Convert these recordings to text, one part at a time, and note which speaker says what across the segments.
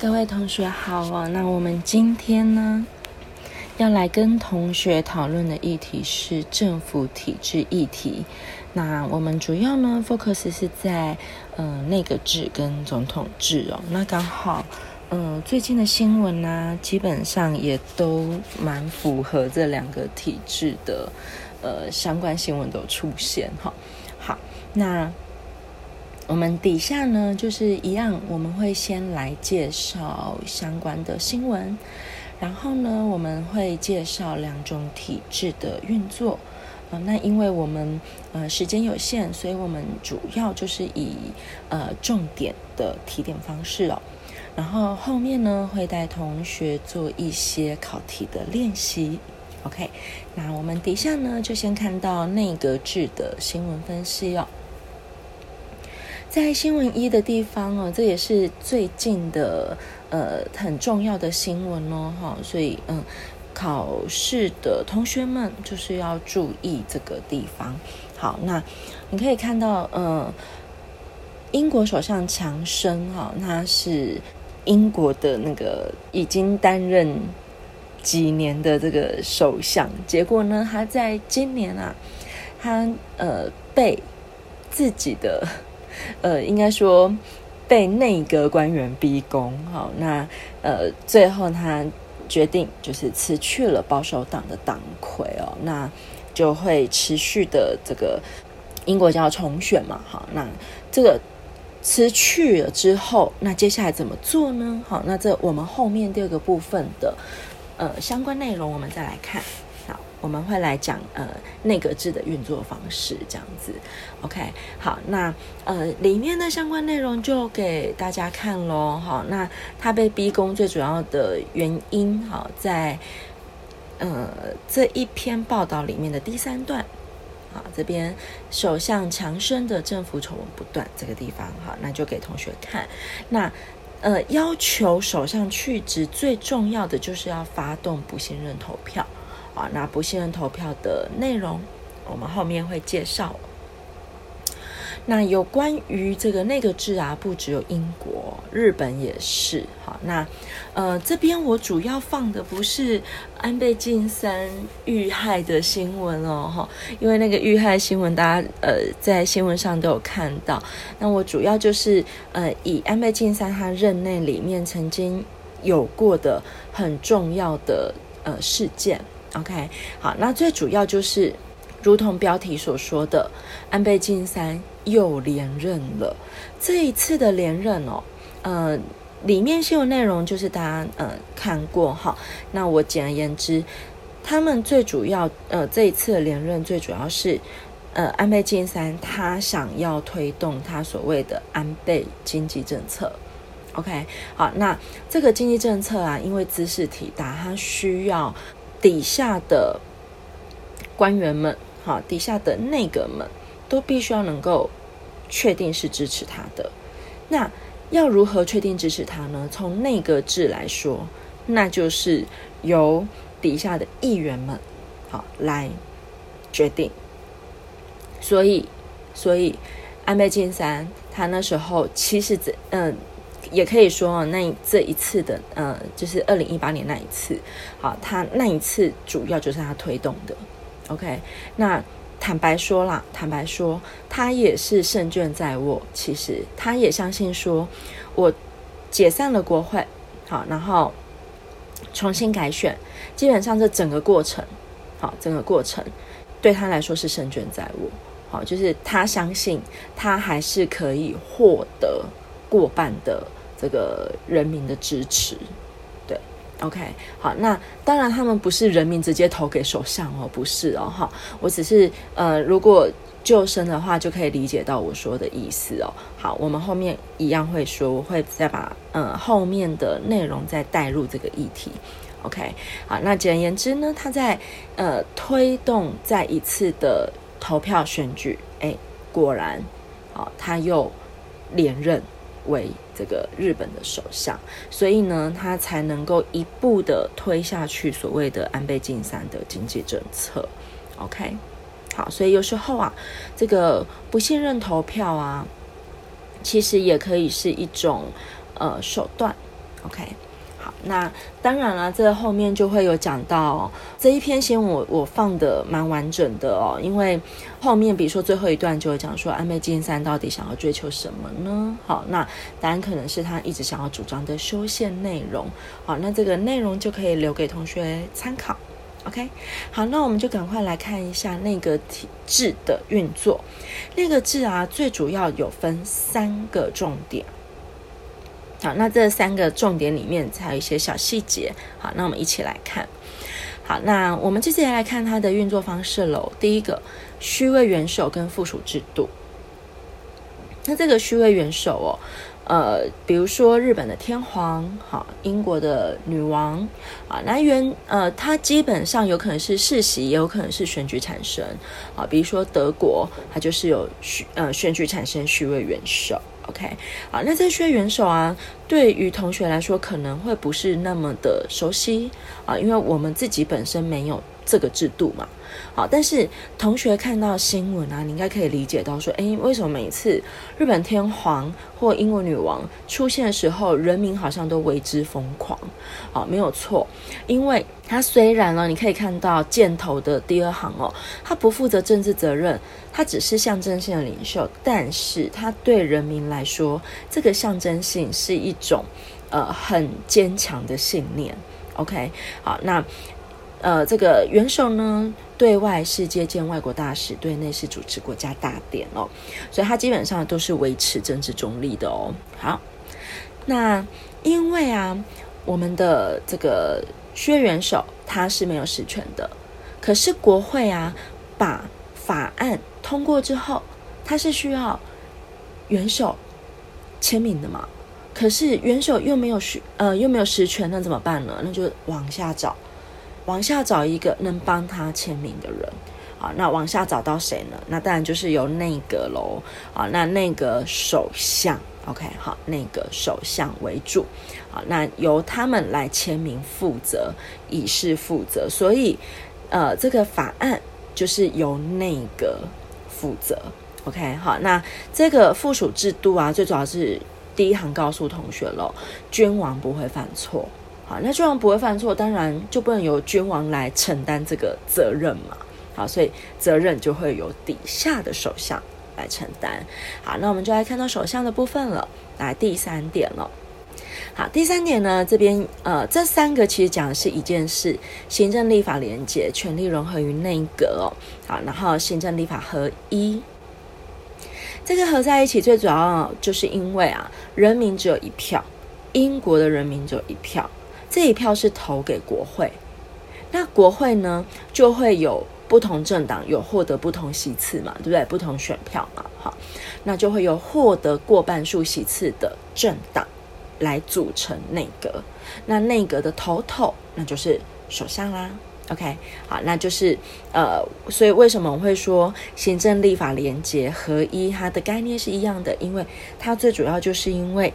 Speaker 1: 各位同学好哦，那我们今天呢，要来跟同学讨论的议题是政府体制议题。那我们主要呢，focus 是在呃内阁制跟总统制哦。那刚好，嗯、最近的新闻呢、啊，基本上也都蛮符合这两个体制的呃相关新闻都出现哈。好，那。我们底下呢，就是一样，我们会先来介绍相关的新闻，然后呢，我们会介绍两种体制的运作。呃，那因为我们呃时间有限，所以我们主要就是以呃重点的提点方式哦。然后后面呢，会带同学做一些考题的练习。OK，那我们底下呢，就先看到内阁制的新闻分析哦。在新闻一的地方哦，这也是最近的呃很重要的新闻哦，哈，所以嗯，考试的同学们就是要注意这个地方。好，那你可以看到，呃，英国首相强生哈，他是英国的那个已经担任几年的这个首相，结果呢，他在今年啊，他呃被自己的。呃，应该说被内阁官员逼宫，好，那呃，最后他决定就是辞去了保守党的党魁哦，那就会持续的这个英国就要重选嘛，好，那这个辞去了之后，那接下来怎么做呢？好，那这我们后面第二个部分的呃相关内容，我们再来看。我们会来讲呃内阁制的运作方式这样子，OK，好，那呃里面的相关内容就给大家看喽，好，那他被逼宫最主要的原因，好，在呃这一篇报道里面的第三段，好，这边首相强生的政府丑闻不断这个地方，好，那就给同学看，那呃要求首相去职最重要的就是要发动不信任投票。啊，那不信任投票的内容，我们后面会介绍。那有关于这个内阁制啊，不只有英国，日本也是。好，那呃这边我主要放的不是安倍晋三遇害的新闻哦，哈，因为那个遇害新闻大家呃在新闻上都有看到。那我主要就是呃以安倍晋三他任内里面曾经有过的很重要的呃事件。OK，好，那最主要就是，如同标题所说的，安倍晋三又连任了。这一次的连任哦，呃，里面新闻内容就是大家呃看过哈。那我简而言之，他们最主要呃这一次的连任最主要是呃安倍晋三他想要推动他所谓的安倍经济政策。OK，好，那这个经济政策啊，因为兹事体大，他需要。底下的官员们，哈，底下的内阁们都必须要能够确定是支持他的。那要如何确定支持他呢？从内阁制来说，那就是由底下的议员们，好来决定。所以，所以安倍晋三他那时候其实这嗯。也可以说，那这一次的，呃，就是二零一八年那一次，好，他那一次主要就是他推动的，OK。那坦白说啦，坦白说，他也是胜券在握。其实他也相信说，我解散了国会，好，然后重新改选，基本上这整个过程，好，整个过程对他来说是胜券在握，好，就是他相信他还是可以获得过半的。这个人民的支持，对，OK，好，那当然他们不是人民直接投给首相哦，不是哦，哈，我只是呃，如果救生的话，就可以理解到我说的意思哦。好，我们后面一样会说，我会再把呃后面的内容再带入这个议题，OK，好，那简而言之呢，他在呃推动再一次的投票选举，哎，果然，好，他又连任。为这个日本的首相，所以呢，他才能够一步的推下去所谓的安倍晋三的经济政策。OK，好，所以有时候啊，这个不信任投票啊，其实也可以是一种呃手段 OK。那当然了，这后面就会有讲到、哦、这一篇先，我我放的蛮完整的哦，因为后面比如说最后一段就会讲说安倍晋三到底想要追求什么呢？好，那当然可能是他一直想要主张的修宪内容。好，那这个内容就可以留给同学参考。OK，好，那我们就赶快来看一下内阁体制的运作。内阁制啊，最主要有分三个重点。好，那这三个重点里面还有一些小细节。好，那我们一起来看。好，那我们接下来看它的运作方式喽。第一个，虚位元首跟附属制度。那这个虚位元首哦，呃，比如说日本的天皇，好，英国的女王，啊，那元呃，它基本上有可能是世袭，也有可能是选举产生。啊，比如说德国，它就是有选呃选举产生虚位元首。OK，好，那这些元首啊，对于同学来说可能会不是那么的熟悉啊，因为我们自己本身没有这个制度嘛。好，但是同学看到新闻啊，你应该可以理解到说，诶，为什么每次日本天皇或英国女王出现的时候，人民好像都为之疯狂？好，没有错，因为他虽然呢，你可以看到箭头的第二行哦，他不负责政治责任，他只是象征性的领袖，但是他对人民来说，这个象征性是一种呃很坚强的信念。OK，好，那。呃，这个元首呢，对外是接见外国大使，对内是主持国家大典哦，所以他基本上都是维持政治中立的哦。好，那因为啊，我们的这个薛元首他是没有实权的，可是国会啊把法案通过之后，他是需要元首签名的嘛，可是元首又没有实呃又没有实权，那怎么办呢？那就往下找。往下找一个能帮他签名的人，好，那往下找到谁呢？那当然就是由内阁喽，啊，那内阁首相，OK，好，内阁首相为主，好，那由他们来签名负责，以示负责，所以，呃，这个法案就是由内阁负责，OK，好，那这个附属制度啊，最主要是第一行告诉同学喽，君王不会犯错。好，那君王不会犯错，当然就不能由君王来承担这个责任嘛。好，所以责任就会由底下的首相来承担。好，那我们就来看到首相的部分了。来，第三点了。好，第三点呢，这边呃，这三个其实讲的是一件事：行政立法连结，权力融合于内阁哦。好，然后行政立法合一，这个合在一起，最主要就是因为啊，人民只有一票，英国的人民只有一票。这一票是投给国会，那国会呢，就会有不同政党有获得不同席次嘛，对不对？不同选票嘛，好，那就会有获得过半数席次的政党来组成内阁。那内阁的头头那就是首相啦。OK，好，那就是呃，所以为什么我会说行政立法连结合一，它的概念是一样的？因为它最主要就是因为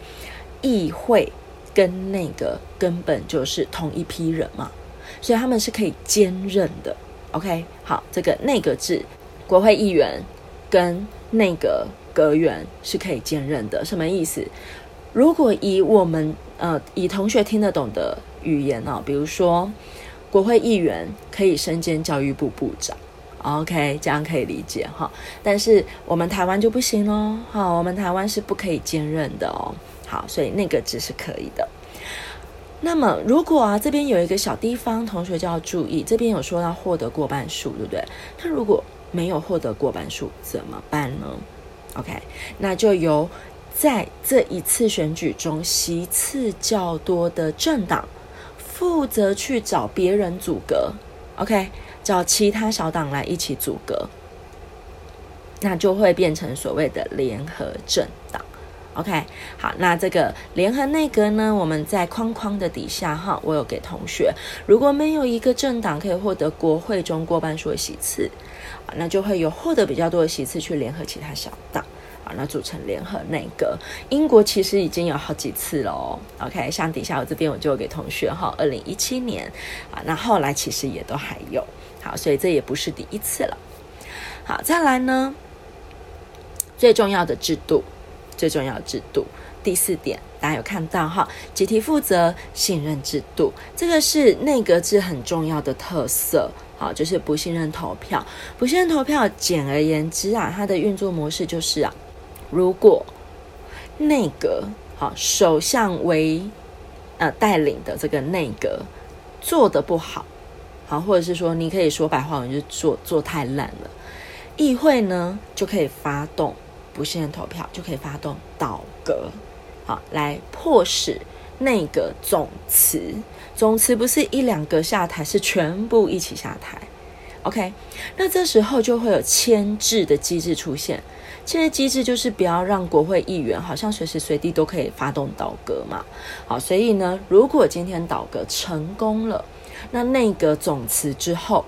Speaker 1: 议会。跟那个根本就是同一批人嘛，所以他们是可以兼任的。OK，好，这个内阁制，国会议员跟内阁阁员是可以兼任的。什么意思？如果以我们呃以同学听得懂的语言哦，比如说国会议员可以身兼教育部部长，OK，这样可以理解哈。但是我们台湾就不行喽，好，我们台湾是不可以兼任的哦。好，所以那个只是可以的。那么，如果啊这边有一个小地方，同学就要注意，这边有说要获得过半数，对不对？那如果没有获得过半数，怎么办呢？OK，那就由在这一次选举中席次较多的政党负责去找别人组阁，OK，找其他小党来一起组阁，那就会变成所谓的联合政党。OK，好，那这个联合内阁呢，我们在框框的底下哈，我有给同学，如果没有一个政党可以获得国会中过半数的席次，那就会有获得比较多的席次去联合其他小党，啊，那组成联合内阁。英国其实已经有好几次了哦，OK，像底下我这边我就给同学哈，二零一七年，啊，那后来其实也都还有，好，所以这也不是第一次了。好，再来呢，最重要的制度。最重要的制度，第四点，大家有看到哈？集体负责、信任制度，这个是内阁制很重要的特色。好，就是不信任投票。不信任投票，简而言之啊，它的运作模式就是啊，如果内阁好，首相为呃带领的这个内阁做得不好，好，或者是说你可以说白话文，就做做太烂了，议会呢就可以发动不信任投票，就可以发动倒阁，好，来迫使内阁总辞。总辞不是一两个下台，是全部一起下台。OK，那这时候就会有牵制的机制出现。牵制机制就是不要让国会议员好像随时随地都可以发动倒戈嘛。好，所以呢，如果今天倒戈成功了，那内阁总辞之后，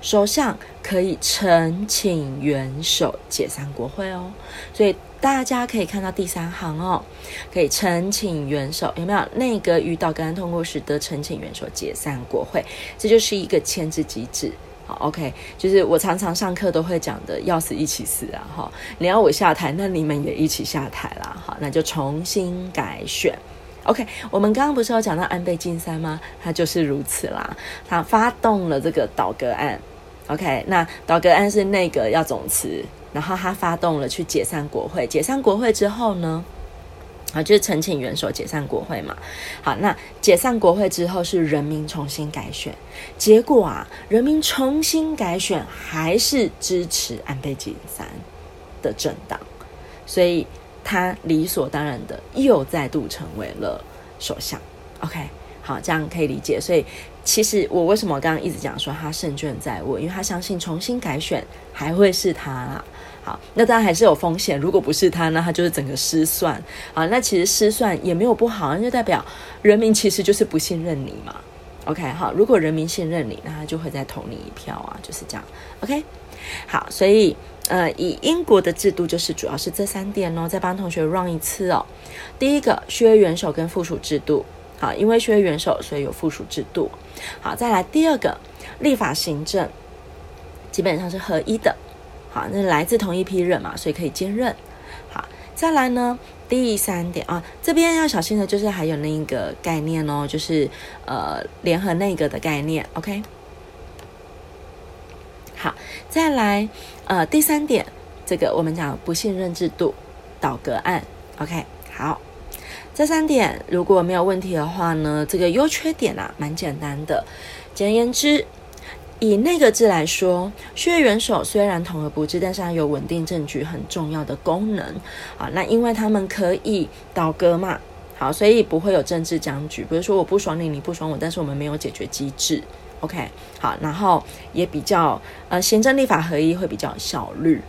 Speaker 1: 首相可以呈请元首解散国会哦。所以。大家可以看到第三行哦，可以呈请元首有没有？内阁于倒阁案通过时得呈请元首解散国会，这就是一个牵制机制。好，OK，就是我常常上课都会讲的，要死一起死啊！哈，你要我下台，那你们也一起下台啦。好，那就重新改选。OK，我们刚刚不是有讲到安倍晋三吗？他就是如此啦，他发动了这个倒阁案。OK，那倒阁案是内阁要总辞。然后他发动了去解散国会，解散国会之后呢，啊，就是呈请元首解散国会嘛。好，那解散国会之后是人民重新改选，结果啊，人民重新改选还是支持安倍晋三的政党，所以他理所当然的又再度成为了首相。OK，好，这样可以理解。所以其实我为什么刚刚一直讲说他胜券在握，因为他相信重新改选还会是他啦。好，那当然还是有风险。如果不是他，那他就是整个失算啊。那其实失算也没有不好，那就代表人民其实就是不信任你嘛。OK，好，如果人民信任你，那他就会再投你一票啊，就是这样。OK，好，所以呃，以英国的制度就是主要是这三点哦，再帮同学 run 一次哦。第一个，削约元首跟附属制度，好，因为削约元首，所以有附属制度。好，再来第二个，立法行政基本上是合一的。好，那来自同一批人嘛，所以可以兼任。好，再来呢，第三点啊，这边要小心的就是还有那一个概念哦，就是呃联合内阁的概念。OK，好，再来呃第三点，这个我们讲不信任制度倒阁案。OK，好，这三点如果没有问题的话呢，这个优缺点啊蛮简单的，简而言之。以那个字来说，削约元首虽然统而不之，但是它有稳定政局很重要的功能啊。那因为他们可以倒戈嘛，好，所以不会有政治僵局。比如说我不爽你，你不爽我，但是我们没有解决机制。OK，好，然后也比较呃行政立法合一会比较效率。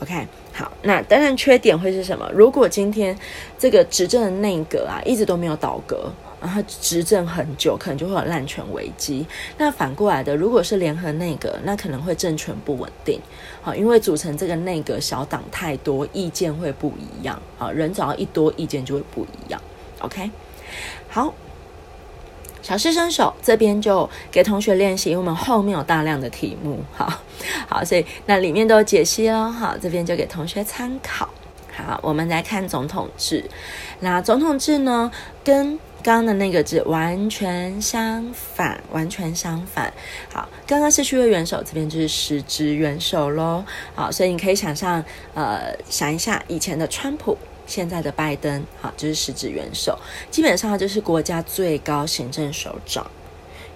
Speaker 1: OK，好，那当然缺点会是什么？如果今天这个执政的内阁啊一直都没有倒戈。然后执政很久，可能就会有滥权危机。那反过来的，如果是联合内阁，那可能会政权不稳定。好，因为组成这个内阁小党太多，意见会不一样。好，人只要一多，意见就会不一样。OK，好，小试身手这边就给同学练习，因为我们后面有大量的题目。好，好，所以那里面都有解析哦。好，这边就给同学参考。好，我们来看总统制。那总统制呢，跟刚刚的那个字完全相反，完全相反。好，刚刚是削约元首，这边就是实质元首喽。好，所以你可以想象，呃，想一下以前的川普，现在的拜登，好，就是实质元首，基本上就是国家最高行政首长。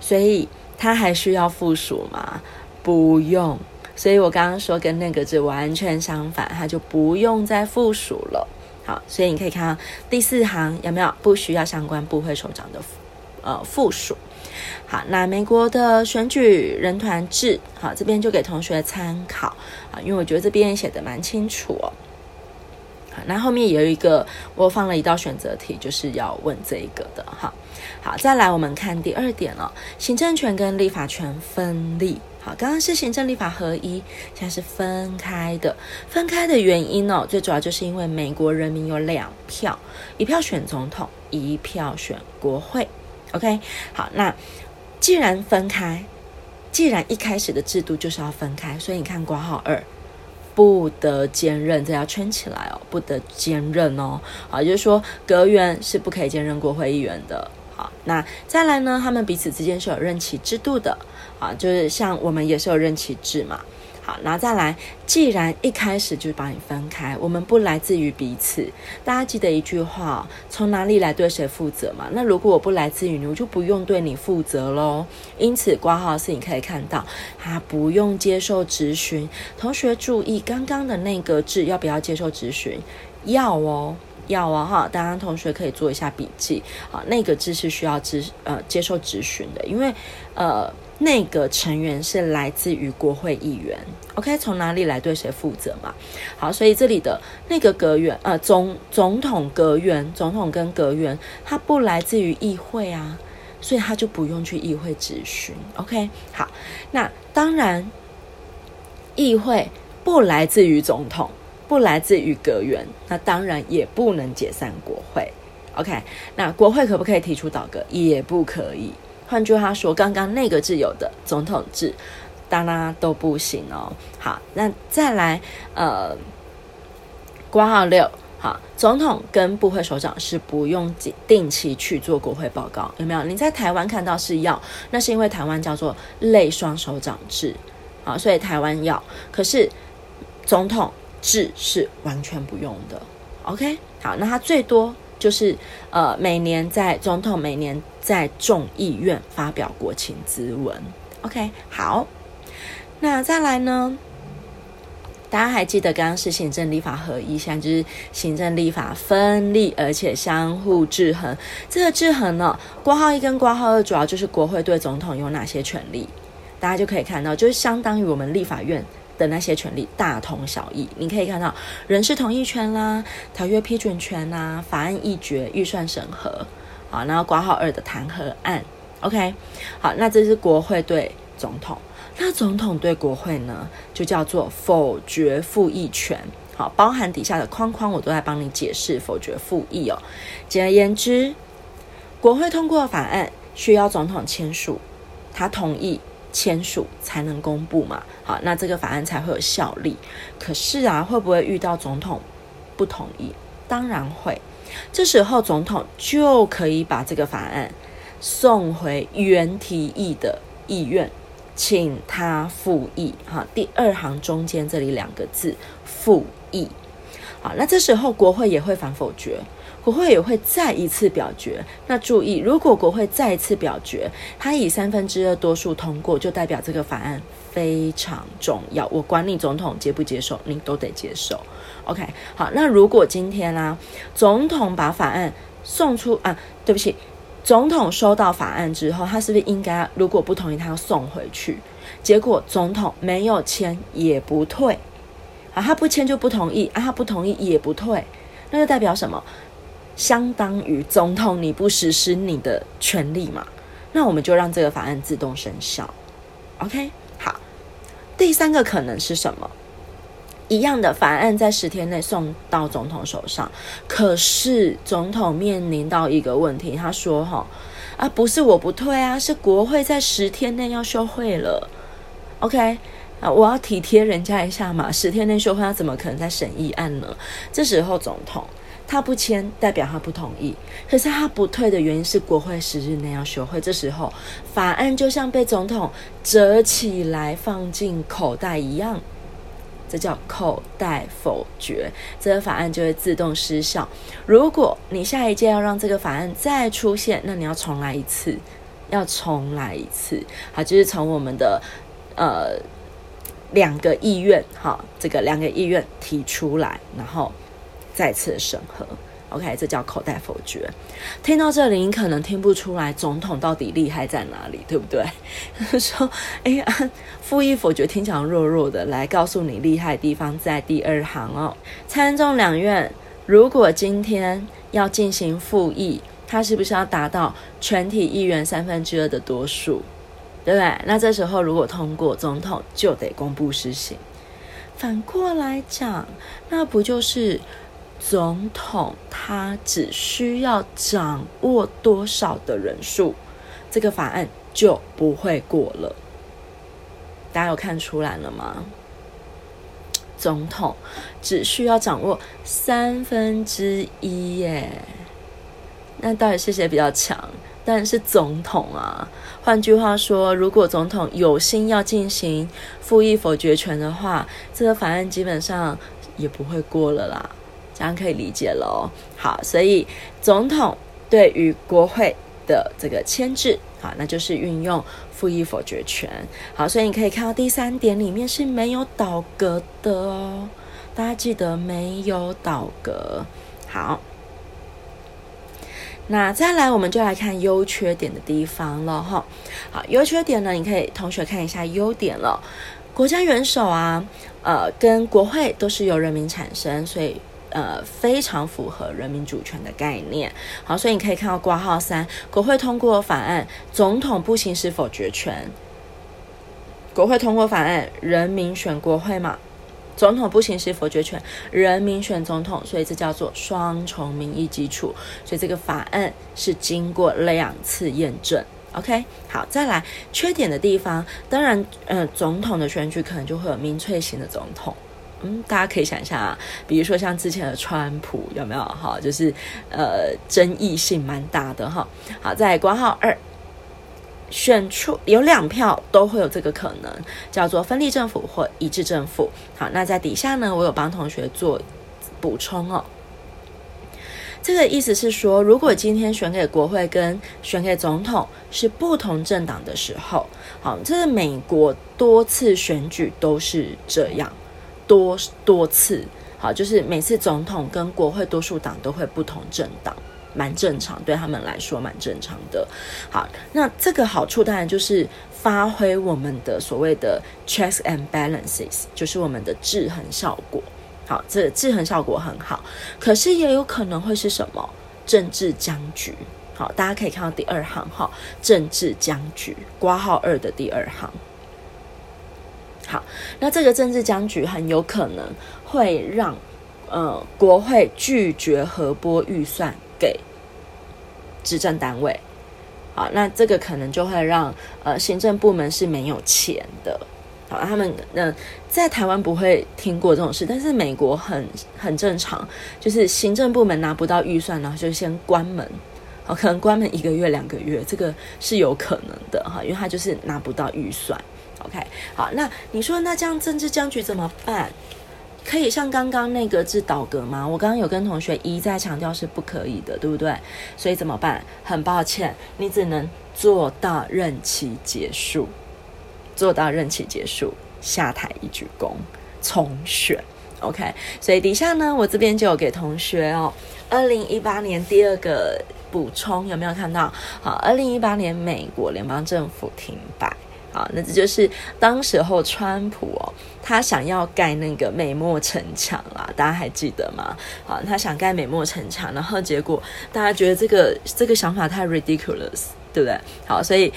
Speaker 1: 所以他还需要附属吗？不用。所以我刚刚说跟那个字完全相反，他就不用再附属了。好，所以你可以看到第四行有没有不需要相关部会首长的呃附属。好，那美国的选举人团制，好，这边就给同学参考啊，因为我觉得这边写的蛮清楚哦。那后面也有一个我放了一道选择题，就是要问这一个的哈。好，再来我们看第二点了，行政权跟立法权分立。好，刚刚是行政立法合一，现在是分开的。分开的原因哦，最主要就是因为美国人民有两票，一票选总统，一票选国会。OK，好，那既然分开，既然一开始的制度就是要分开，所以你看括号二，不得兼任，这要圈起来哦，不得兼任哦。好，就是说阁员是不可以兼任国会议员的。好，那再来呢，他们彼此之间是有任期制度的。啊，就是像我们也是有任期制嘛。好，然后再来，既然一开始就把你分开，我们不来自于彼此。大家记得一句话：从哪里来对谁负责嘛？那如果我不来自于你，我就不用对你负责喽。因此，挂号是你可以看到，他不用接受质询。同学注意，刚刚的那个字要不要接受质询？要哦，要哦哈。当然，同学可以做一下笔记。啊，那个字是需要质呃接受质询的，因为呃。那个成员是来自于国会议员，OK？从哪里来对谁负责嘛？好，所以这里的那个阁员，呃，总总统阁员，总统跟阁员，他不来自于议会啊，所以他就不用去议会质询，OK？好，那当然，议会不来自于总统，不来自于阁员，那当然也不能解散国会，OK？那国会可不可以提出倒阁？也不可以。换句话说，刚刚那个自由的总统制，当然都不行哦。好，那再来，呃，括号六，好，总统跟部会首长是不用定期去做国会报告，有没有？你在台湾看到是要，那是因为台湾叫做类双首长制，好，所以台湾要，可是总统制是完全不用的。OK，好，那他最多。就是呃，每年在总统每年在众议院发表国情咨文，OK，好，那再来呢？大家还记得刚刚是行政立法合一，现在就是行政立法分立，而且相互制衡。这个制衡呢，括号一跟括号二主要就是国会对总统有哪些权利，大家就可以看到，就是相当于我们立法院。的那些权利大同小异，你可以看到人事同意权啦、条约批准权啦、法案议决、预算审核，好，然后括号二的弹劾案，OK，好，那这是国会对总统，那总统对国会呢，就叫做否决复议权，好，包含底下的框框，我都在帮你解释否决复议哦。简而言之，国会通过法案需要总统签署，他同意。签署才能公布嘛，好，那这个法案才会有效力。可是啊，会不会遇到总统不同意？当然会。这时候总统就可以把这个法案送回原提议的议院，请他复议。哈，第二行中间这里两个字复议。好，那这时候国会也会反否决。国会也会再一次表决。那注意，如果国会再一次表决，他以三分之二多数通过，就代表这个法案非常重要。我管你总统接不接受，你都得接受。OK，好。那如果今天呢、啊，总统把法案送出啊，对不起，总统收到法案之后，他是不是应该如果不同意，他要送回去？结果总统没有签也不退啊，他不签就不同意啊，他不同意也不退，那就代表什么？相当于总统你不实施你的权利嘛，那我们就让这个法案自动生效。OK，好。第三个可能是什么？一样的法案在十天内送到总统手上，可是总统面临到一个问题，他说：“哈啊，不是我不退啊，是国会在十天内要休会了。”OK，啊，我要体贴人家一下嘛，十天内休会，他怎么可能在审议案呢？这时候总统。他不签，代表他不同意。可是他不退的原因是国会十日内要休会。这时候法案就像被总统折起来放进口袋一样，这叫口袋否决。这个法案就会自动失效。如果你下一届要让这个法案再出现，那你要重来一次，要重来一次。好，就是从我们的呃两个议院，哈，这个两个议院提出来，然后。再次审核，OK，这叫口袋否决。听到这里，你可能听不出来总统到底厉害在哪里，对不对？说，哎呀，复议否决听起来弱弱的，来告诉你厉害的地方在第二行哦。参众两院如果今天要进行复议，它是不是要达到全体议员三分之二的多数？对不对？那这时候如果通过，总统就得公布施行。反过来讲，那不就是？总统他只需要掌握多少的人数，这个法案就不会过了。大家有看出来了吗？总统只需要掌握三分之一耶。那到底是谁比较强？当然是总统啊。换句话说，如果总统有心要进行复议否决权的话，这个法案基本上也不会过了啦。这样可以理解喽。好，所以总统对于国会的这个牵制，好，那就是运用复议否决权。好，所以你可以看到第三点里面是没有倒戈的哦。大家记得没有倒戈。好。那再来，我们就来看优缺点的地方了哈。好，优缺点呢，你可以同学看一下优点了。国家元首啊，呃，跟国会都是由人民产生，所以呃，非常符合人民主权的概念。好，所以你可以看到括号三，国会通过法案，总统不行使否决权。国会通过法案，人民选国会嘛。总统不行使否决权，人民选总统，所以这叫做双重民意基础。所以这个法案是经过两次验证。OK，好，再来缺点的地方，当然，呃，总统的选举可能就会有民粹型的总统。嗯，大家可以想一下啊，比如说像之前的川普有没有？哈，就是呃，争议性蛮大的哈。好，再来括号二。选出有两票都会有这个可能，叫做分立政府或一致政府。好，那在底下呢，我有帮同学做补充哦。这个意思是说，如果今天选给国会跟选给总统是不同政党的时候，好，这个美国多次选举都是这样，多多次，好，就是每次总统跟国会多数党都会不同政党。蛮正常，对他们来说蛮正常的。好，那这个好处当然就是发挥我们的所谓的 checks and balances，就是我们的制衡效果。好，这制衡效果很好，可是也有可能会是什么政治僵局。好，大家可以看到第二行哈，政治僵局，括号二的第二行。好，那这个政治僵局很有可能会让呃国会拒绝核拨预算。给执政单位，好，那这个可能就会让呃行政部门是没有钱的，好，他们那、在台湾不会听过这种事，但是美国很很正常，就是行政部门拿不到预算，然后就先关门，好，可能关门一个月两个月，这个是有可能的哈，因为他就是拿不到预算，OK，好，那你说那这样政治僵局怎么办？可以像刚刚那个字倒阁吗？我刚刚有跟同学一再强调是不可以的，对不对？所以怎么办？很抱歉，你只能做到任期结束，做到任期结束，下台一鞠躬，重选。OK，所以底下呢，我这边就有给同学哦，二零一八年第二个补充有没有看到？好，二零一八年美国联邦政府停摆。好，那这就是当时候川普哦，他想要盖那个美墨城墙啦，大家还记得吗？好，他想盖美墨城墙，然后结果大家觉得这个这个想法太 ridiculous，对不对？好，所以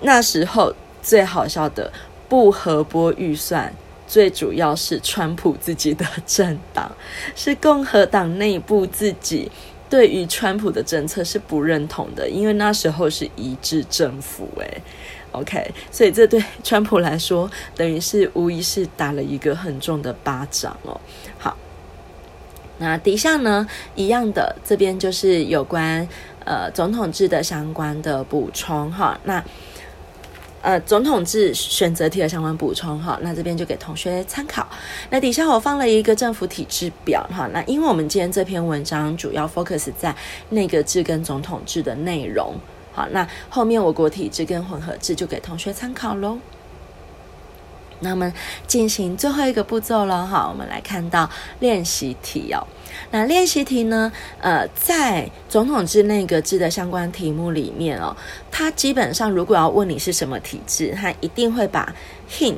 Speaker 1: 那时候最好笑的不核拨预算，最主要是川普自己的政党，是共和党内部自己对于川普的政策是不认同的，因为那时候是一致政府，诶。OK，所以这对川普来说，等于是无疑是打了一个很重的巴掌哦。好，那底下呢，一样的，这边就是有关呃总统制的相关的补充哈。那呃总统制选择题的相关补充哈，那这边就给同学参考。那底下我放了一个政府体制表哈。那因为我们今天这篇文章主要 focus 在内阁制跟总统制的内容。好，那后面我国体制跟混合制就给同学参考喽。那我们进行最后一个步骤了哈，我们来看到练习题哦。那练习题呢，呃，在总统制、内阁制的相关题目里面哦，它基本上如果要问你是什么体制，它一定会把 hint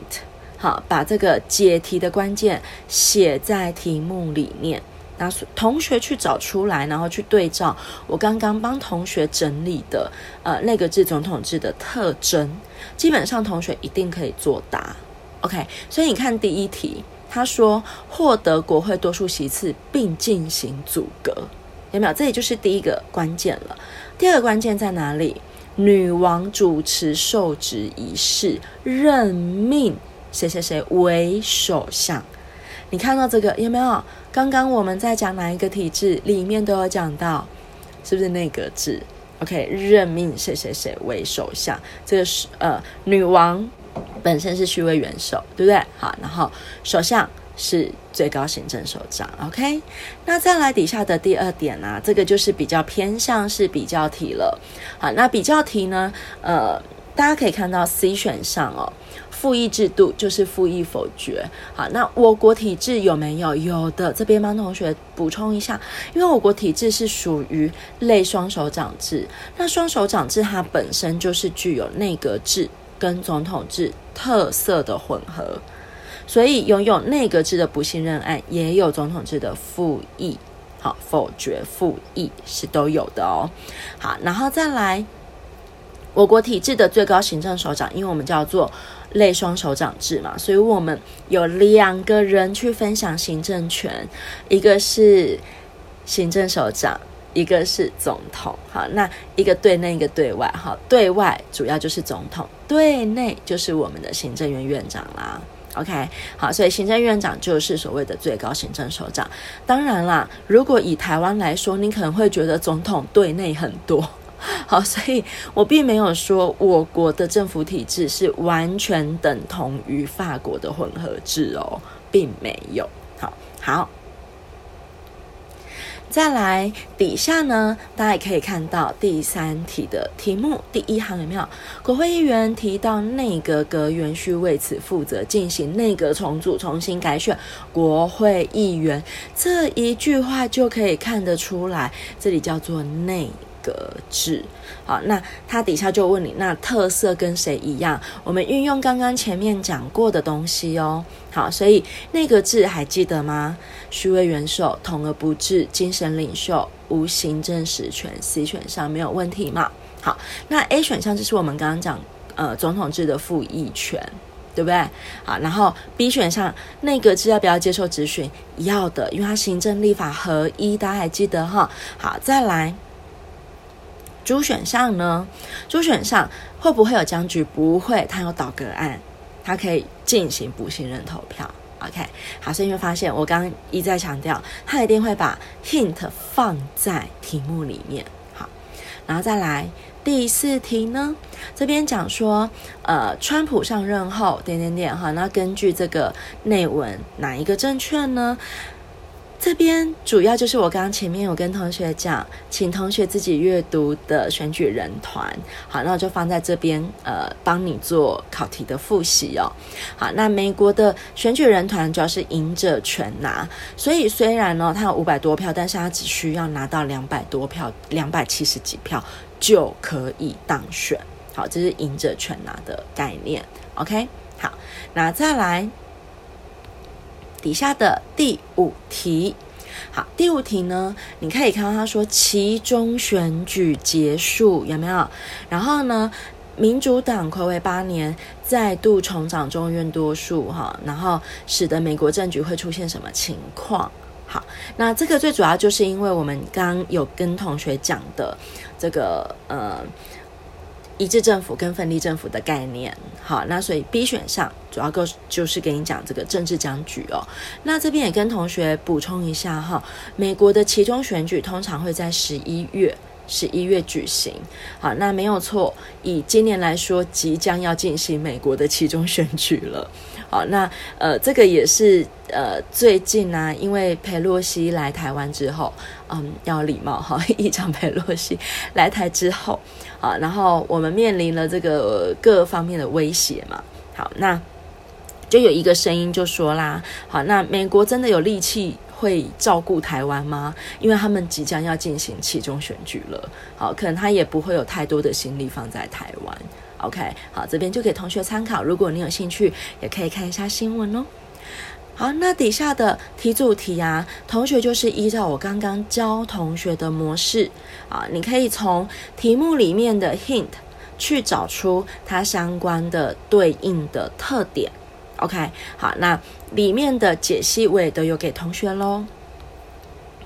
Speaker 1: 好，把这个解题的关键写在题目里面。那同学去找出来，然后去对照我刚刚帮同学整理的呃内阁制、总统制的特征，基本上同学一定可以作答。OK，所以你看第一题，他说获得国会多数席次并进行组阁，有没有？这里就是第一个关键了。第二个关键在哪里？女王主持受职仪式，任命谁谁谁为首相。你看到这个有没有？刚刚我们在讲哪一个体制里面都有讲到，是不是内阁制？OK，任命谁谁谁为首相，这个是呃女王本身是虚位元首，对不对？好，然后首相是最高行政首长。OK，那再来底下的第二点呢、啊？这个就是比较偏向是比较题了。好，那比较题呢？呃。大家可以看到 C 选项哦，复议制度就是复议否决。好，那我国体制有没有？有的，这边帮同学补充一下，因为我国体制是属于类双手掌制。那双手掌制它本身就是具有内阁制跟总统制特色的混合，所以拥有内阁制的不信任案，也有总统制的复议，好，否决复议是都有的哦。好，然后再来。我国体制的最高行政首长，因为我们叫做类双手掌制嘛，所以我们有两个人去分享行政权，一个是行政首长，一个是总统。好，那一个对内，一个对外。哈，对外主要就是总统，对内就是我们的行政院院长啦。OK，好，所以行政院长就是所谓的最高行政首长。当然啦，如果以台湾来说，你可能会觉得总统对内很多。好，所以我并没有说我国的政府体制是完全等同于法国的混合制哦，并没有。好，好，再来底下呢，大家也可以看到第三题的题目，第一行有没有？国会议员提到内阁阁员需为此负责，进行内阁重组、重新改选国会议员，这一句话就可以看得出来，这里叫做内。阁制，好，那他底下就问你，那特色跟谁一样？我们运用刚刚前面讲过的东西哦。好，所以内阁制还记得吗？虚位元首，统而不治，精神领袖，无行政实权。C 选项没有问题嘛？好，那 A 选项就是我们刚刚讲呃总统制的复议权，对不对？好，然后 B 选项内阁制要不要接受质询？要的，因为它行政立法合一，大家还记得哈？好，再来。主选项呢？主选项会不会有僵局？不会，它有倒阁案，它可以进行不信任投票。OK，好，所以你会发现我刚刚一再强调，它一定会把 hint 放在题目里面。好，然后再来第四题呢？这边讲说，呃，川普上任后，点点点哈，那根据这个内文，哪一个正确呢？这边主要就是我刚刚前面有跟同学讲，请同学自己阅读的选举人团，好，那我就放在这边，呃，帮你做考题的复习哦。好，那美国的选举人团主要是赢者全拿，所以虽然呢，他有五百多票，但是他只需要拿到两百多票，两百七十几票就可以当选。好，这是赢者全拿的概念。OK，好，那再来。底下的第五题，好，第五题呢，你可以看到他说其中选举结束有没有？然后呢，民主党魁违八年再度重掌众院多数哈，然后使得美国政局会出现什么情况？好，那这个最主要就是因为我们刚有跟同学讲的这个呃。一致政府跟分立政府的概念，好，那所以 B 选项主要就是给你讲这个政治僵局哦。那这边也跟同学补充一下哈，美国的期中选举通常会在十一月十一月举行，好，那没有错。以今年来说，即将要进行美国的期中选举了。好，那呃，这个也是呃，最近呢、因为裴洛西来台湾之后，嗯，要礼貌哈，议长裴洛西来台之后，啊，然后我们面临了这个各方面的威胁嘛。好，那就有一个声音就说啦，好，那美国真的有力气会照顾台湾吗？因为他们即将要进行期中选举了，好，可能他也不会有太多的心力放在台湾。OK，好，这边就给同学参考。如果你有兴趣，也可以看一下新闻哦。好，那底下的题组题啊，同学就是依照我刚刚教同学的模式啊，你可以从题目里面的 hint 去找出它相关的对应的特点。OK，好，那里面的解析我也都有给同学喽。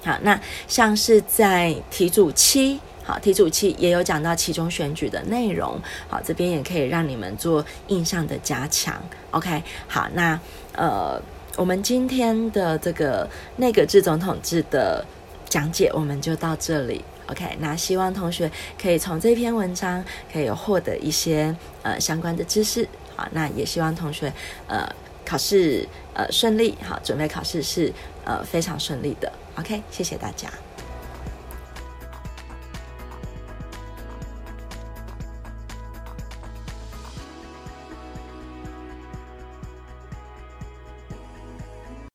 Speaker 1: 好，那像是在题组七。好，题组七也有讲到其中选举的内容，好，这边也可以让你们做印象的加强。OK，好，那呃，我们今天的这个内阁制总统制的讲解，我们就到这里。OK，那希望同学可以从这篇文章可以获得一些呃相关的知识。好，那也希望同学呃考试呃顺利，好，准备考试是呃非常顺利的。OK，谢谢大家。